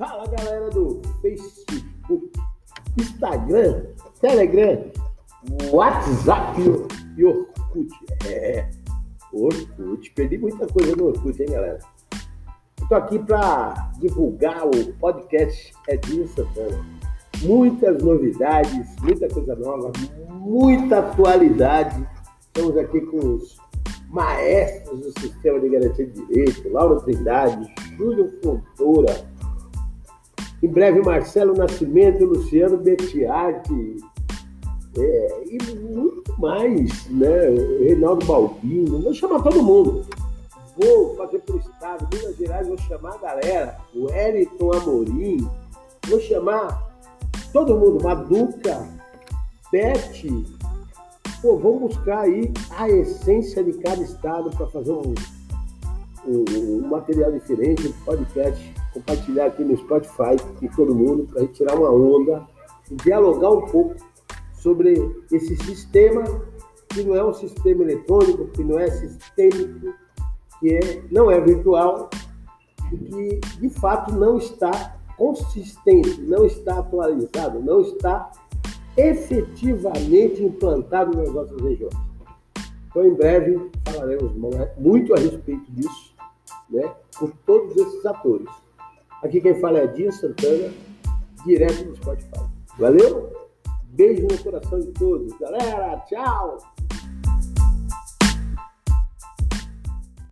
galera do Facebook, Instagram, Telegram, WhatsApp e Orkut. É, Orkut. Perdi muita coisa no Orkut, hein, galera? Estou aqui para divulgar o podcast Edinho Santana. Muitas novidades, muita coisa nova, muita atualidade. Estamos aqui com os maestros do sistema de garantia de direito, Laura Trindade, Júlio Fontoura, breve Marcelo Nascimento, Luciano Betiati, é, e muito mais, né? Reinaldo Balbino, vou chamar todo mundo. Vou fazer para o Estado, Minas Gerais, vou chamar a galera, o Eriton Amorim, vou chamar todo mundo, Maduca, Beth, pô, vamos buscar aí a essência de cada estado para fazer um, um, um, material diferente, um podcast, compartilhar aqui no Spotify com todo mundo, para a gente tirar uma onda e dialogar um pouco sobre esse sistema que não é um sistema eletrônico, que não é sistêmico, que é, não é virtual e que de fato não está consistente, não está atualizado, não está efetivamente implantado nas nossas regiões. Então, em breve, falaremos muito a respeito disso, né, com todos esses atores. Aqui quem fala é Dinho Santana, direto do Spotify. Valeu? Beijo no coração de todos. Galera, tchau!